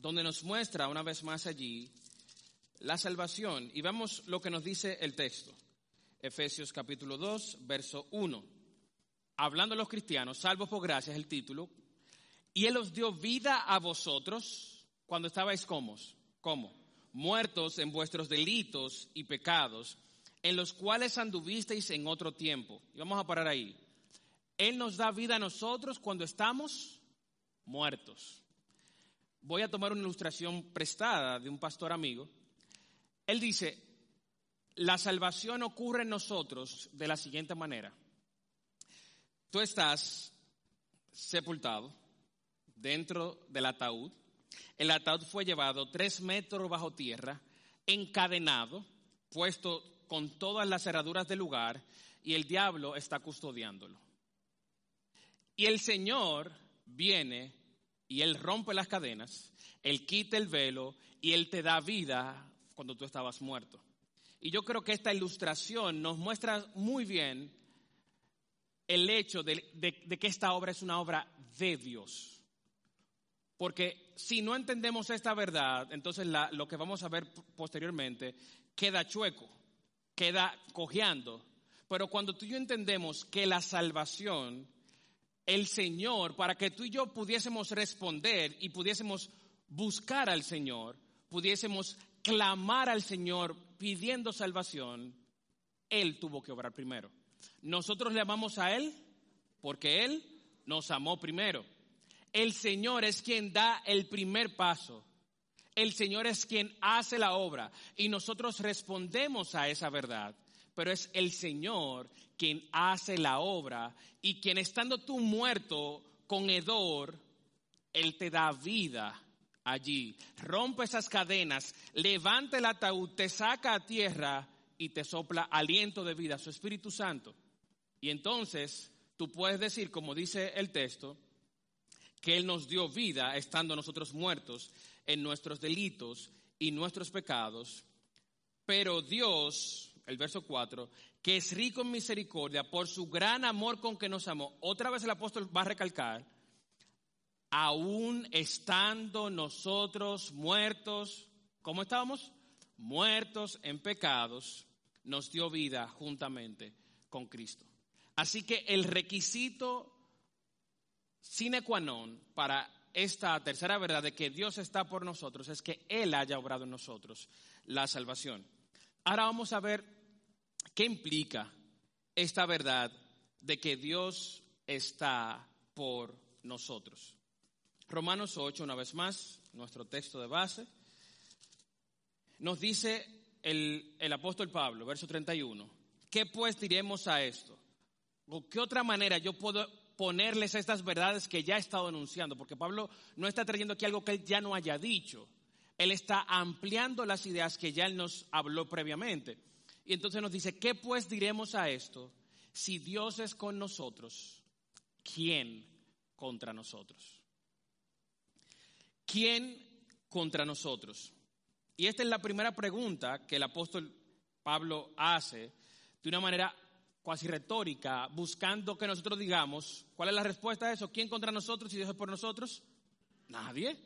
donde nos muestra una vez más allí la salvación. Y vemos lo que nos dice el texto. Efesios capítulo 2, verso 1. Hablando a los cristianos, salvos por gracia el título. Y Él os dio vida a vosotros cuando estabais como, ¿cómo? Muertos en vuestros delitos y pecados, en los cuales anduvisteis en otro tiempo. Y vamos a parar ahí. Él nos da vida a nosotros cuando estamos muertos. Voy a tomar una ilustración prestada de un pastor amigo Él dice, la salvación ocurre en nosotros de la siguiente manera. Tú estás sepultado dentro del ataúd. El ataúd fue llevado tres metros bajo tierra, encadenado, puesto con todas las cerraduras del lugar, y el diablo está custodiándolo. Y el Señor viene y Él rompe las cadenas, Él quita el velo y Él te da vida cuando tú estabas muerto. Y yo creo que esta ilustración nos muestra muy bien el hecho de, que esta obra es una obra de Dios. Porque si no entendemos esta verdad, entonces lo que vamos a ver posteriormente queda chueco, queda cojeando. Pero cuando tú y yo entendemos que la salvación, el Señor, para que tú y yo pudiésemos responder y pudiésemos buscar al Señor, pudiésemos clamar al Señor pidiendo salvación, Él tuvo que obrar primero. Nosotros le amamos a Él porque Él nos amó primero. El Señor es quien da el primer paso. El Señor es quien hace la obra y nosotros respondemos a esa verdad. Pero es el Señor quien hace la obra y quien estando tú muerto con hedor, Él te da vida allí, rompe esas cadenas, levanta el ataúd, te saca a tierra y te sopla aliento de vida, su Espíritu Santo. Y entonces tú puedes decir, como dice el texto, que Él nos dio vida estando nosotros muertos en nuestros delitos y nuestros pecados, pero Dios, el verso 4, que es rico en misericordia por su gran amor con que nos amó, otra vez el apóstol va a recalcar, aún estando nosotros muertos, ¿cómo estábamos? Muertos en pecados, nos dio vida juntamente con Cristo. Así que el requisito sine qua non para esta tercera verdad de que Dios está por nosotros es que Él haya obrado en nosotros la salvación. Ahora vamos a ver qué implica esta verdad de que Dios está por nosotros. Romanos 8, una vez más, nuestro texto de base, nos dice el, apóstol Pablo, verso 31, ¿qué pues diremos a esto? ¿O qué otra manera yo puedo ponerles estas verdades que ya he estado anunciando? Porque Pablo no está trayendo aquí algo que él ya no haya dicho. Él está ampliando las ideas que ya él nos habló previamente. Y entonces nos dice, ¿qué pues diremos a esto? Si Dios es con nosotros, ¿quién contra nosotros? ¿quién contra nosotros? Y esta es la primera pregunta que el apóstol Pablo hace de una manera cuasi retórica, buscando que nosotros digamos, ¿cuál es la respuesta a eso? ¿Quién contra nosotros y Dios es por nosotros? Nadie.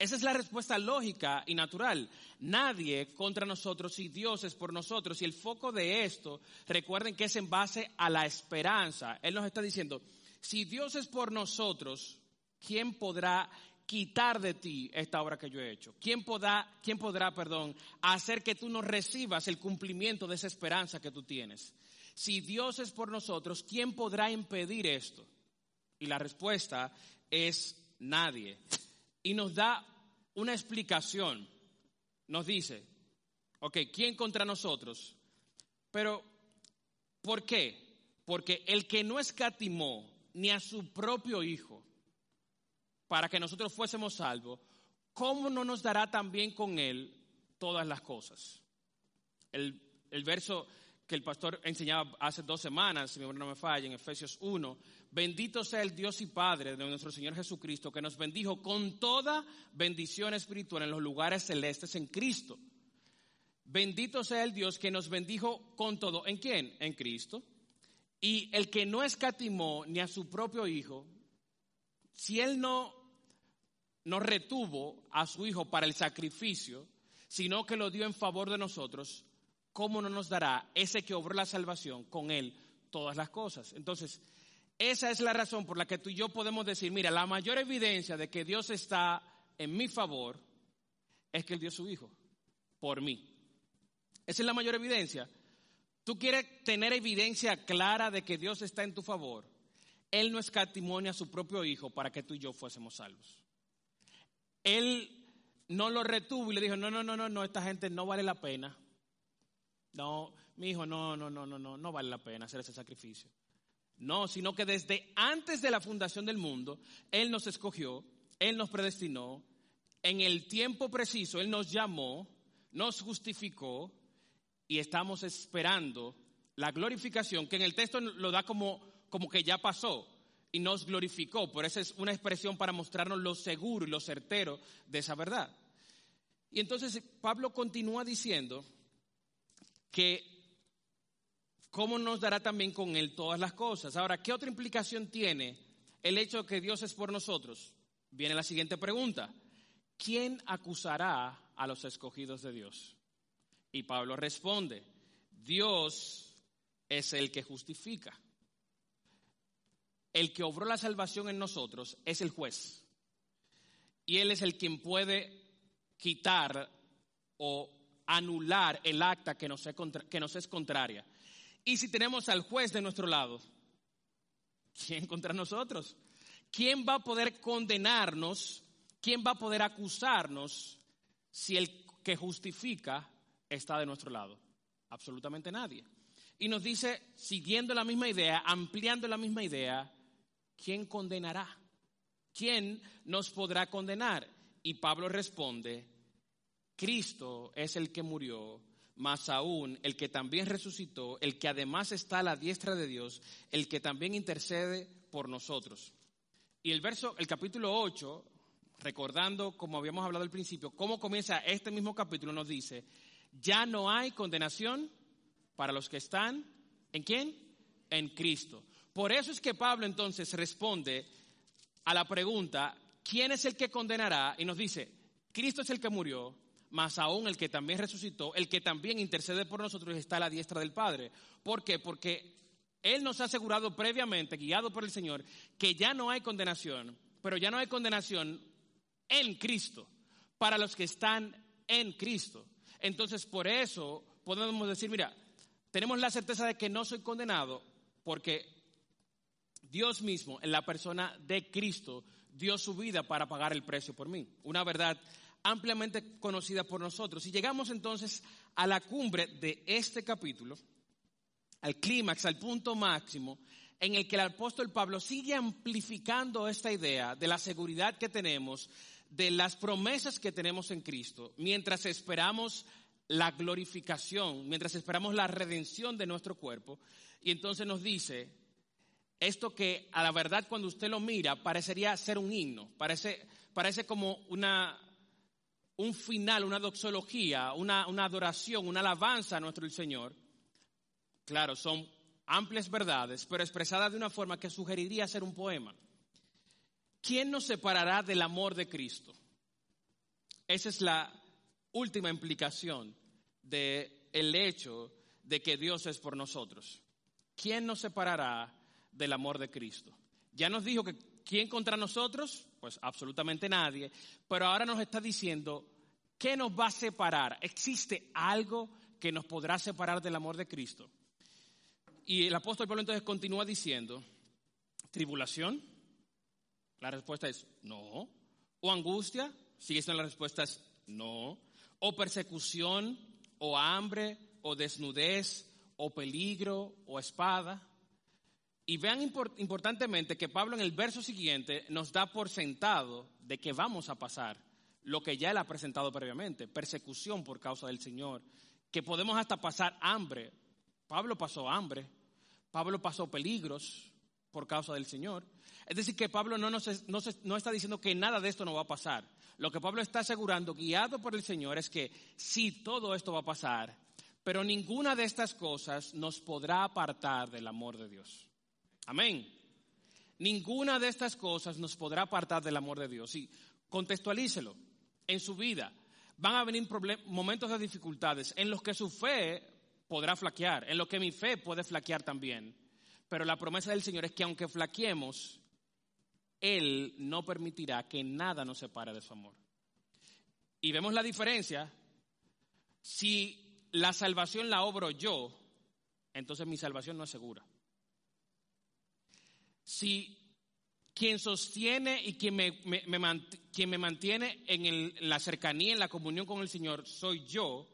Esa es la respuesta lógica y natural. Nadie contra nosotros y Dios es por nosotros. Y el foco de esto, recuerden que es en base a la esperanza. Él nos está diciendo, si Dios es por nosotros, ¿quién podrá quitar de ti esta obra que yo he hecho? ¿Quién podrá, quién podrá, perdón, hacer que tú no recibas el cumplimiento de esa esperanza que tú tienes? Si Dios es por nosotros, ¿quién podrá impedir esto? Y la respuesta es nadie. Y nos da una explicación. Nos dice, ok, ¿quién contra nosotros? Pero, ¿por qué? Porque el que no escatimó ni a su propio hijo, para que nosotros fuésemos salvos, ¿cómo no nos dará también con Él todas las cosas? El, verso que el pastor enseñaba hace dos semanas, si mi memoria no me falla, en Efesios 1, bendito sea el Dios y Padre de nuestro Señor Jesucristo, que nos bendijo con toda bendición espiritual en los lugares celestes en Cristo. Bendito sea el Dios que nos bendijo con todo. ¿En quién? En Cristo. Y el que no escatimó ni a su propio Hijo, si Él no no retuvo a su Hijo para el sacrificio, sino que lo dio en favor de nosotros, ¿cómo no nos dará ese que obró la salvación con Él todas las cosas? Entonces, esa es la razón por la que tú y yo podemos decir, mira, la mayor evidencia de que Dios está en mi favor es que Él dio su Hijo por mí. Esa es la mayor evidencia. Tú quieres tener evidencia clara de que Dios está en tu favor. Él no escatimonia a su propio Hijo para que tú y yo fuésemos salvos. Él no lo retuvo y le dijo, no, no, no, no, no, esta gente no vale la pena. No, mi hijo, no, no, no, no, no, no vale la pena hacer ese sacrificio. No, sino que desde antes de la fundación del mundo, Él nos escogió, Él nos predestinó, en el tiempo preciso, Él nos llamó, nos justificó y estamos esperando la glorificación, que en el texto lo da como, como que ya pasó y nos glorificó. Por eso es una expresión para mostrarnos lo seguro y lo certero de esa verdad. Y entonces Pablo continúa diciendo que cómo nos dará también con él todas las cosas. Ahora, ¿qué otra implicación tiene el hecho de que Dios es por nosotros? Viene la siguiente pregunta. ¿Quién acusará a los escogidos de Dios? Y Pablo responde, Dios es el que justifica. El que obró la salvación en nosotros es el juez. Y Él es el quien puede quitar o anular el acta que nos, que nos es contraria. Y si tenemos al juez de nuestro lado, ¿quién contra nosotros? ¿Quién va a poder condenarnos? ¿Quién va a poder acusarnos si el que justifica está de nuestro lado? Absolutamente nadie. Y nos dice, siguiendo la misma idea, ampliando la misma idea, ¿quién condenará? ¿Quién nos podrá condenar? Y Pablo responde, Cristo es el que murió, más aún el que también resucitó, el que además está a la diestra de Dios, el que también intercede por nosotros. Y el verso, el capítulo 8, recordando como habíamos hablado al principio, cómo comienza este mismo capítulo, nos dice, ya no hay condenación para los que están en quién? En Cristo. Por eso es que Pablo entonces responde a la pregunta, ¿quién es el que condenará? Y nos dice, Cristo es el que murió, más aún el que también resucitó, el que también intercede por nosotros está a la diestra del Padre. ¿Por qué? Porque Él nos ha asegurado previamente, guiado por el Señor, que ya no hay condenación, pero ya no hay condenación en Cristo, para los que están en Cristo. Entonces, por eso podemos decir, mira, tenemos la certeza de que no soy condenado porque Dios mismo, en la persona de Cristo, dio su vida para pagar el precio por mí. Una verdad ampliamente conocida por nosotros. Y llegamos entonces a la cumbre de este capítulo, al clímax, al punto máximo, en el que el apóstol Pablo sigue amplificando esta idea de la seguridad que tenemos, de las promesas que tenemos en Cristo, mientras esperamos la glorificación, mientras esperamos la redención de nuestro cuerpo. Y entonces nos dice, esto que a la verdad cuando usted lo mira parecería ser un himno, parece, parece como una, un final, una doxología, una, una adoración, una alabanza a nuestro Señor. Claro, son amplias verdades, pero expresadas de una forma que sugeriría ser un poema. ¿Quién nos separará del amor de Cristo? Esa es la última implicación del el hecho de que Dios es por nosotros. ¿Quién nos separará del amor de Cristo? Ya nos dijo que ¿quién contra nosotros? Pues absolutamente nadie. Pero ahora nos está diciendo, ¿qué nos va a separar? ¿Existe algo que nos podrá separar del amor de Cristo? Y el apóstol Pablo entonces continúa diciendo, tribulación. La respuesta es no. ¿O angustia? Sigue siendo la respuesta es no. ¿O persecución? ¿O hambre? ¿O desnudez? ¿O peligro? ¿O espada? Y vean importantemente que Pablo en el verso siguiente nos da por sentado de que vamos a pasar lo que ya él ha presentado previamente, persecución por causa del Señor, que podemos hasta pasar hambre. Pablo pasó hambre, Pablo pasó peligros por causa del Señor. Es decir, que Pablo no, nos, no está diciendo que nada de esto no va a pasar. Lo que Pablo está asegurando, guiado por el Señor, es que sí, todo esto va a pasar, pero ninguna de estas cosas nos podrá apartar del amor de Dios. Amén. Ninguna de estas cosas nos podrá apartar del amor de Dios. Sí, contextualícelo en su vida. Van a venir momentos de dificultades en los que su fe podrá flaquear, en los que mi fe puede flaquear también. Pero la promesa del Señor es que aunque flaqueemos, Él no permitirá que nada nos separe de su amor. Y vemos la diferencia. Si la salvación la obro yo, entonces mi salvación no es segura. Si quien sostiene y quien me, quien me mantiene en la cercanía, en la comunión con el Señor, soy yo,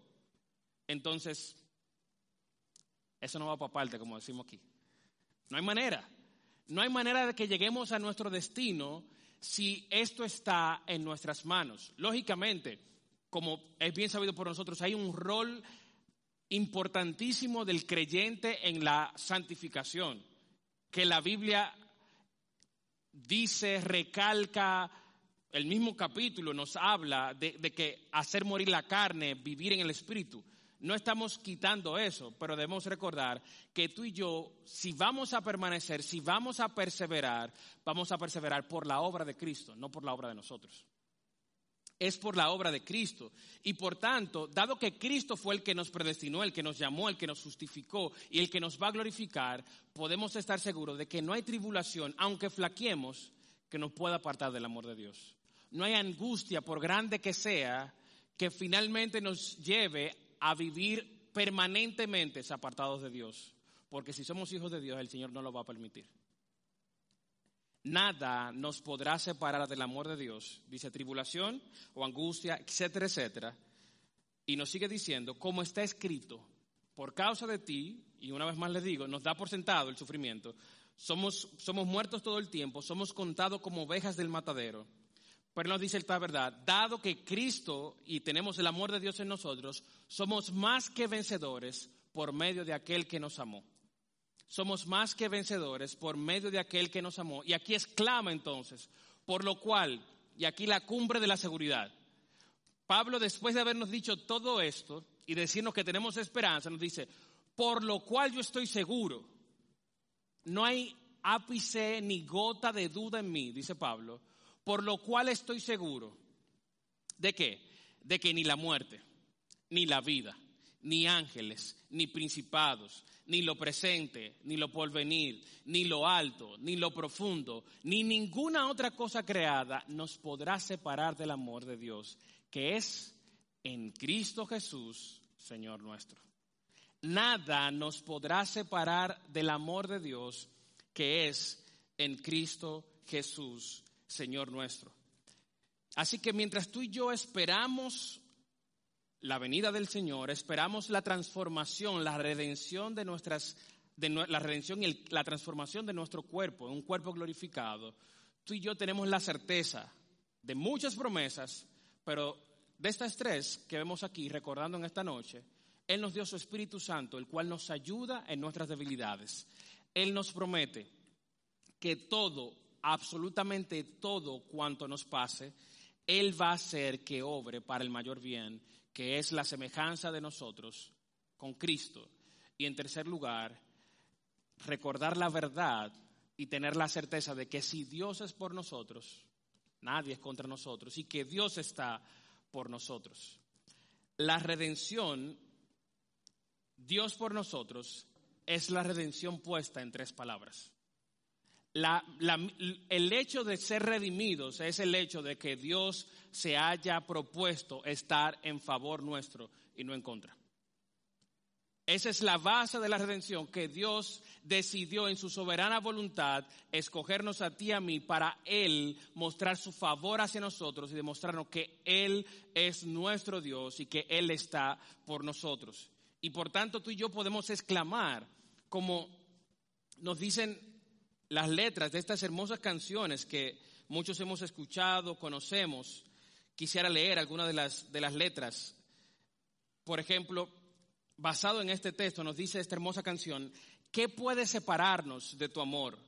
entonces eso no va para parte, como decimos aquí. No hay manera. No hay manera de que lleguemos a nuestro destino si esto está en nuestras manos. Lógicamente, como es bien sabido por nosotros, hay un rol importantísimo del creyente en la santificación, que la Biblia dice, recalca, el mismo capítulo nos habla de, que hacer morir la carne, vivir en el Espíritu. No estamos quitando eso, pero debemos recordar que tú y yo, si vamos a permanecer, si vamos a perseverar, vamos a perseverar por la obra de Cristo, no por la obra de nosotros es por la obra de Cristo. Y por tanto, dado que Cristo fue el que nos predestinó, el que nos llamó, el que nos justificó y el que nos va a glorificar, podemos estar seguros de que no hay tribulación, aunque flaqueemos, que nos pueda apartar del amor de Dios. No hay angustia, por grande que sea, que finalmente nos lleve a vivir permanentemente apartados de Dios. Porque si somos hijos de Dios, el Señor no lo va a permitir nada nos podrá separar del amor de Dios, dice tribulación o angustia, etcétera, etcétera. Y nos sigue diciendo, como está escrito, por causa de ti, y una vez más les digo, nos da por sentado el sufrimiento, somos, somos muertos todo el tiempo, somos contados como ovejas del matadero. Pero nos dice esta verdad, dado que Cristo y tenemos el amor de Dios en nosotros, somos más que vencedores por medio de aquel que nos amó somos más que vencedores por medio de aquel que nos amó. Y aquí exclama entonces, por lo cual, y aquí la cumbre de la seguridad. Pablo, después de habernos dicho todo esto y decirnos que tenemos esperanza, nos dice, por lo cual yo estoy seguro, no hay ápice ni gota de duda en mí, dice Pablo, por lo cual estoy seguro de qué? De que ni la muerte, ni la vida, ni ángeles, ni principados, ni lo presente, ni lo porvenir, ni lo alto, ni lo profundo, ni ninguna otra cosa creada nos podrá separar del amor de Dios, que es en Cristo Jesús, Señor nuestro. Nada nos podrá separar del amor de Dios, que es en Cristo Jesús, Señor nuestro. Así que mientras tú y yo esperamos la venida del Señor, esperamos la transformación, la redención de nuestras, de la redención y la transformación de nuestro cuerpo, un cuerpo glorificado, tú y yo tenemos la certeza de muchas promesas, pero de estas tres que vemos aquí, recordando en esta noche, Él nos dio su Espíritu Santo, el cual nos ayuda en nuestras debilidades. Él nos promete que todo, absolutamente todo cuanto nos pase, Él va a hacer que obre para el mayor bien que es la semejanza de nosotros con Cristo. Y en tercer lugar, recordar la verdad y tener la certeza de que si Dios es por nosotros, nadie es contra nosotros y que Dios está por nosotros. La redención, Dios por nosotros, es la redención puesta en tres palabras el hecho de ser redimidos es el hecho de que Dios se haya propuesto estar en favor nuestro y no en contra. Esa es la base de la redención, que Dios decidió en su soberana voluntad escogernos a ti y a mí para Él mostrar su favor hacia nosotros y demostrarnos que Él es nuestro Dios y que Él está por nosotros. Y por tanto tú y yo podemos exclamar, como nos dicen las letras de estas hermosas canciones que muchos hemos escuchado, conocemos, quisiera leer algunas de las, de las letras. Por ejemplo, basado en este texto, nos dice esta hermosa canción, ¿qué puede separarnos de tu amor?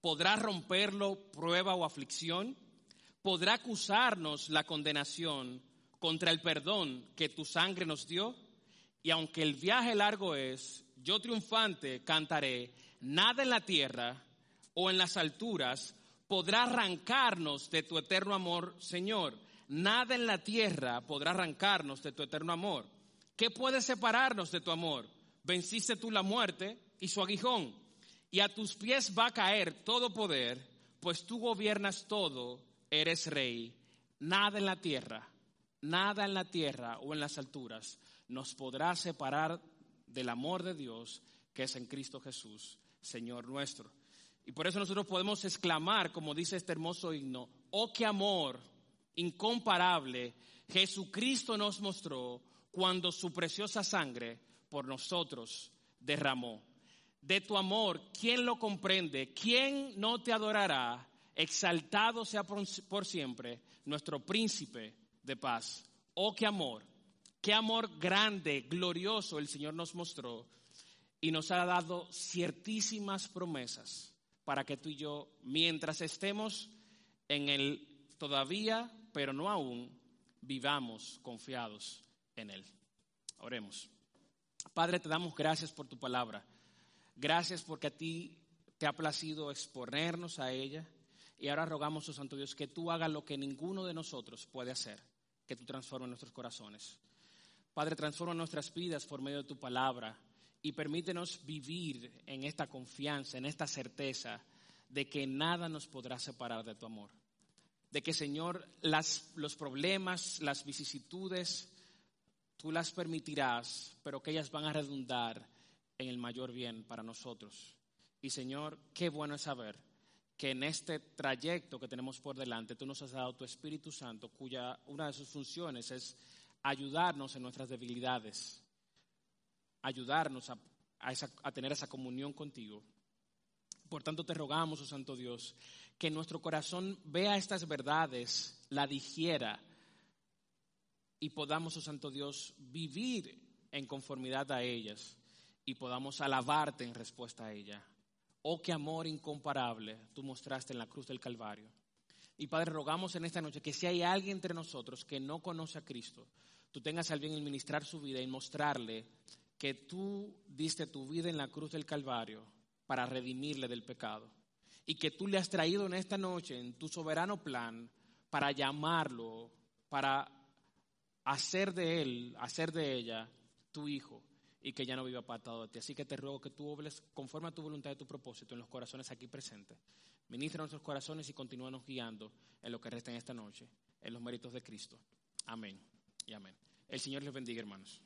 ¿Podrá romperlo prueba o aflicción? ¿Podrá acusarnos la condenación contra el perdón que tu sangre nos dio? Y aunque el viaje largo es, yo triunfante cantaré, nada en la tierra o en las alturas podrá arrancarnos de tu eterno amor, Señor. Nada en la tierra podrá arrancarnos de tu eterno amor. ¿Qué puede separarnos de tu amor? Venciste tú la muerte y su aguijón, y a tus pies va a caer todo poder, pues tú gobiernas todo, eres rey. Nada en la tierra, nada en la tierra o en las alturas nos podrá separar del amor de Dios que es en Cristo Jesús, Señor nuestro. Y por eso nosotros podemos exclamar, como dice este hermoso himno, oh qué amor incomparable Jesucristo nos mostró cuando su preciosa sangre por nosotros derramó. De tu amor, ¿quién lo comprende? ¿Quién no te adorará? Exaltado sea por, siempre nuestro príncipe de paz. Oh, qué amor, qué amor grande, glorioso el Señor nos mostró y nos ha dado ciertísimas promesas para que tú y yo, mientras estemos en el todavía, pero no aún, vivamos confiados en Él. Oremos. Padre, te damos gracias por tu palabra. Gracias porque a ti te ha placido exponernos a ella. Y ahora rogamos, oh Santo Dios, que tú hagas lo que ninguno de nosotros puede hacer, que tú transformes nuestros corazones. Padre, transforma nuestras vidas por medio de tu palabra y permítenos vivir en esta confianza, en esta certeza de que nada nos podrá separar de tu amor. De que, Señor, las, los problemas, las vicisitudes, tú las permitirás, pero que ellas van a redundar en el mayor bien para nosotros. Y Señor, qué bueno es saber que en este trayecto que tenemos por delante, tú nos has dado tu Espíritu Santo, cuya una de sus funciones es ayudarnos en nuestras debilidades, ayudarnos a, tener esa comunión contigo. Por tanto, te rogamos, oh Santo Dios, que nuestro corazón vea estas verdades, la digiera y podamos, oh Santo Dios, vivir en conformidad a ellas y podamos alabarte en respuesta a ella. Oh, qué amor incomparable tú mostraste en la cruz del Calvario. Y Padre, rogamos en esta noche que si hay alguien entre nosotros que no conoce a Cristo, tú tengas al bien en ministrar su vida y mostrarle que tú diste tu vida en la cruz del Calvario para redimirle del pecado. Y que tú le has traído en esta noche, en tu soberano plan, para llamarlo, para hacer de él, hacer de ella tu hijo y que ya no viva apartado de ti. Así que te ruego que tú obles conforme a tu voluntad y tu propósito en los corazones aquí presentes. Ministra nuestros corazones y continúanos guiando en lo que resta en esta noche, en los méritos de Cristo. Amén y amén. El Señor les bendiga, hermanos.